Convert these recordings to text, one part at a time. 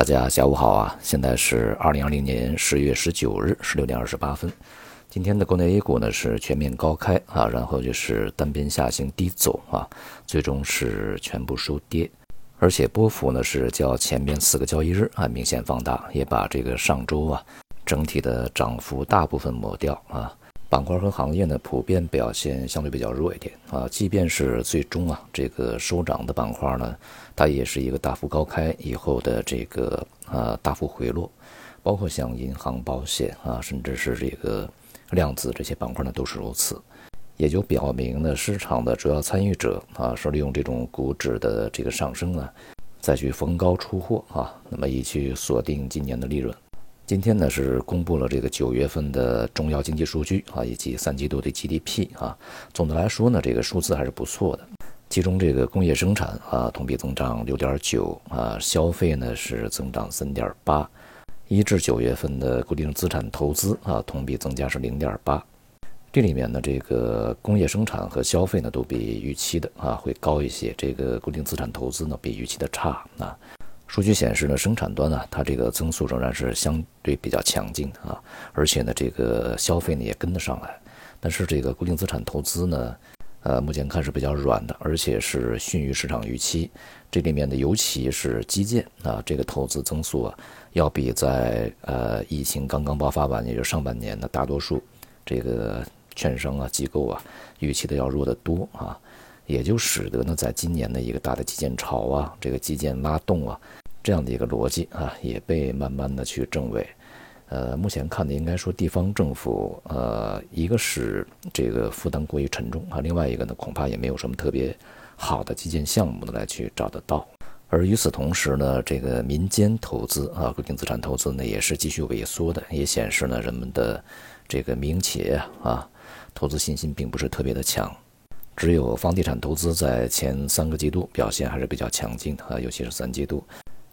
大家下午好啊！现在是二零二零年十月十九日十六点二十八分。今天的国内 A 股呢是全面高开啊，然后就是单边下行低走啊，最终是全部收跌，而且波幅呢是较前面四个交易日啊明显放大，也把这个上周啊整体的涨幅大部分抹掉啊。板块和行业呢普遍表现相对比较弱一点。啊，即便是最终啊这个收涨的板块呢，它也是一个大幅高开以后的这个啊大幅回落，包括像银行、保险啊，甚至是这个量子这些板块呢都是如此，也就表明呢市场的主要参与者啊是利用这种股指的这个上升啊，再去逢高出货啊，那么以去锁定今年的利润。今天呢是公布了这个九月份的重要经济数据啊，以及三季度的 GDP 啊。总的来说呢，这个数字还是不错的。其中这个工业生产啊，同比增长六点九啊，消费呢是增长三点八。一至九月份的固定资产投资啊，同比增加是零点八。这里面呢，这个工业生产和消费呢都比预期的啊会高一些，这个固定资产投资呢比预期的差啊。数据显示呢，生产端呢，它这个增速仍然是相对比较强劲啊，而且呢，这个消费呢也跟得上来。但是这个固定资产投资呢，呃，目前看是比较软的，而且是逊于市场预期。这里面呢，尤其是基建啊，这个投资增速啊，要比在呃疫情刚刚爆发完，也就上半年的大多数这个券商啊机构啊预期的要弱得多啊，也就使得呢，在今年的一个大的基建潮啊，这个基建拉动啊。这样的一个逻辑啊，也被慢慢的去证伪。呃，目前看的应该说地方政府，呃，一个是这个负担过于沉重啊，另外一个呢，恐怕也没有什么特别好的基建项目呢来去找得到。而与此同时呢，这个民间投资啊，固定资产投资呢，也是继续萎缩的，也显示呢，人们的这个民营企业啊，投资信心并不是特别的强。只有房地产投资在前三个季度表现还是比较强劲的啊，尤其是三季度。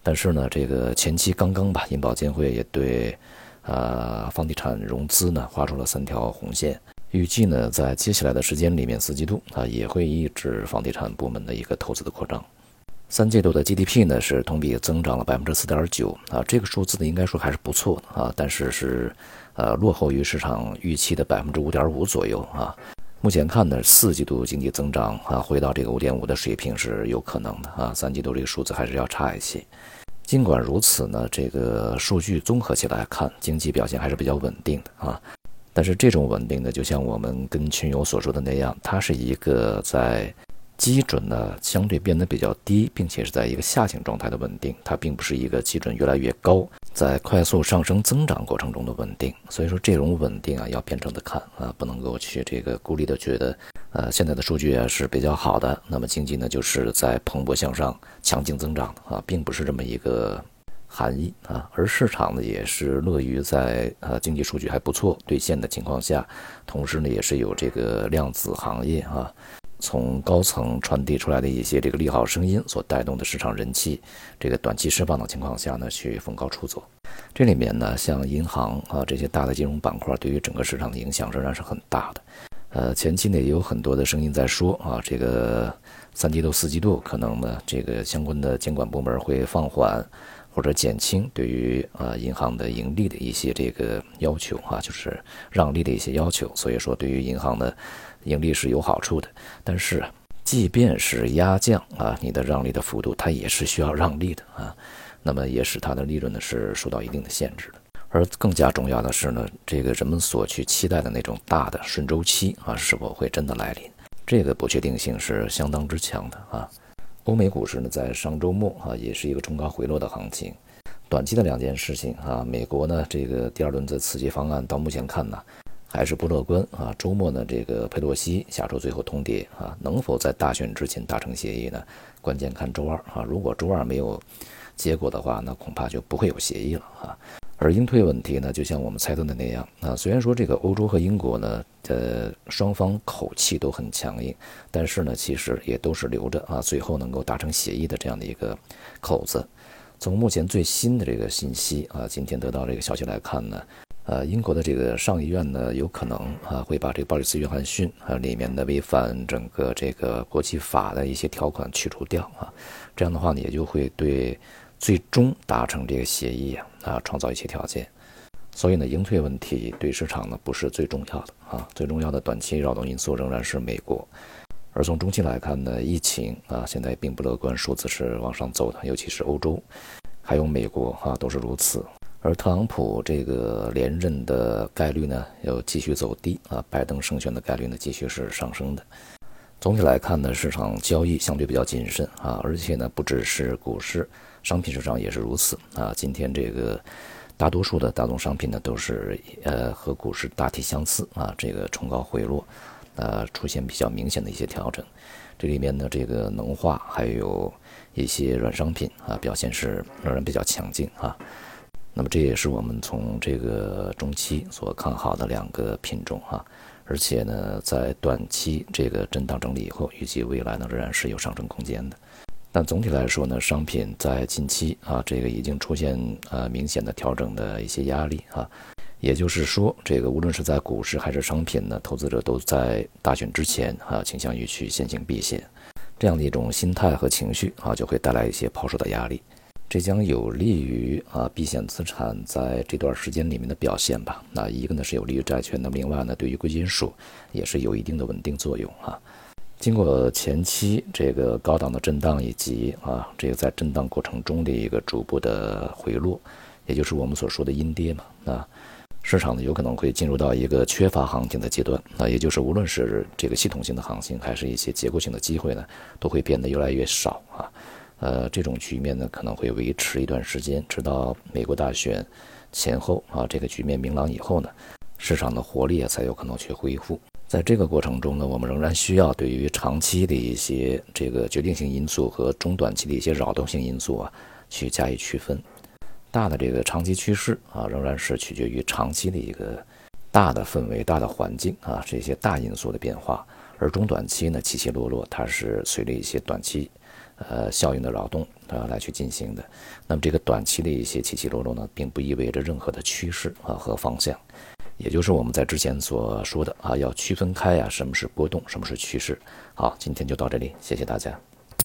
但是呢，这个前期刚刚吧，银保监会也对，呃，房地产融资呢画出了三条红线，预计呢在接下来的时间里面，四季度啊也会抑制房地产部门的一个投资的扩张。三季度的 GDP 呢是同比增长了百分之四点九啊，这个数字呢应该说还是不错的啊，但是是呃落后于市场预期的百分之五点五左右啊。目前看呢，四季度经济增长啊回到这个五点五的水平是有可能的啊，三季度这个数字还是要差一些。尽管如此呢，这个数据综合起来看，经济表现还是比较稳定的啊。但是这种稳定呢，就像我们跟群友所说的那样，它是一个在基准呢相对变得比较低，并且是在一个下行状态的稳定，它并不是一个基准越来越高，在快速上升增长过程中的稳定。所以说这种稳定啊，要辩证的看啊，不能够去这个孤立的觉得。呃，现在的数据啊是比较好的，那么经济呢就是在蓬勃向上、强劲增长啊，并不是这么一个含义啊。而市场呢也是乐于在呃经济数据还不错兑现的情况下，同时呢也是有这个量子行业啊，从高层传递出来的一些这个利好声音所带动的市场人气，这个短期释放的情况下呢去逢高出走。这里面呢像银行啊这些大的金融板块对于整个市场的影响仍然是很大的。呃，前期呢也有很多的声音在说啊，这个三季度、四季度可能呢，这个相关的监管部门会放缓或者减轻对于呃银行的盈利的一些这个要求啊，就是让利的一些要求。所以说，对于银行的盈利是有好处的。但是，即便是压降啊，你的让利的幅度，它也是需要让利的啊，那么也使它的利润呢是受到一定的限制的。而更加重要的是呢，这个人们所去期待的那种大的顺周期啊，是否会真的来临？这个不确定性是相当之强的啊。欧美股市呢，在上周末啊，也是一个冲高回落的行情。短期的两件事情啊，美国呢，这个第二轮的刺激方案到目前看呢，还是不乐观啊。周末呢，这个佩洛西下周最后通牒啊，能否在大选之前达成协议呢？关键看周二啊。如果周二没有结果的话，那恐怕就不会有协议了啊。而英退问题呢，就像我们猜测的那样啊，虽然说这个欧洲和英国呢，呃，双方口气都很强硬，但是呢，其实也都是留着啊，最后能够达成协议的这样的一个口子。从目前最新的这个信息啊，今天得到这个消息来看呢，呃，英国的这个上议院呢，有可能啊，会把这个鲍里斯·约翰逊啊里面的违反整个这个国际法的一些条款去除掉啊，这样的话呢，也就会对。最终达成这个协议啊啊，创造一些条件。所以呢，应退问题对市场呢不是最重要的啊，最重要的短期扰动因素仍然是美国。而从中期来看呢，疫情啊现在并不乐观，数字是往上走的，尤其是欧洲，还有美国啊都是如此。而特朗普这个连任的概率呢又继续走低啊，拜登胜选的概率呢继续是上升的。总体来看呢，市场交易相对比较谨慎啊，而且呢不只是股市，商品市场也是如此啊。今天这个。大多数的大宗商品呢，都是呃和股市大体相似啊，这个冲高回落，呃出现比较明显的一些调整。这里面呢，这个能化还有一些软商品啊，表现是仍然比较强劲啊。那么这也是我们从这个中期所看好的两个品种啊，而且呢，在短期这个震荡整理以后，预计未来呢仍然是有上升空间的。但总体来说呢，商品在近期啊，这个已经出现呃明显的调整的一些压力啊，也就是说，这个无论是在股市还是商品呢，投资者都在大选之前啊，倾向于去先行避险，这样的一种心态和情绪啊，就会带来一些抛售的压力，这将有利于啊避险资产在这段时间里面的表现吧。那一个呢是有利于债券，那么另外呢，对于贵金属也是有一定的稳定作用啊。经过前期这个高档的震荡以及啊，这个在震荡过程中的一个逐步的回落，也就是我们所说的阴跌嘛，啊，市场呢有可能会进入到一个缺乏行情的阶段，那，也就是无论是这个系统性的行情，还是一些结构性的机会呢，都会变得越来越少啊，呃，这种局面呢可能会维持一段时间，直到美国大选前后啊，这个局面明朗以后呢，市场的活力才有可能去恢复。在这个过程中呢，我们仍然需要对于长期的一些这个决定性因素和中短期的一些扰动性因素啊，去加以区分。大的这个长期趋势啊，仍然是取决于长期的一个大的氛围、大的环境啊这些大因素的变化。而中短期呢，起起落落，它是随着一些短期呃效应的扰动啊来去进行的。那么这个短期的一些起起落落呢，并不意味着任何的趋势啊和方向。也就是我们在之前所说的啊，要区分开呀，什么是波动，什么是趋势。好，今天就到这里，谢谢大家。